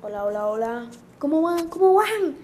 Hola, hola, hola. ¿Cómo van? ¿Cómo van?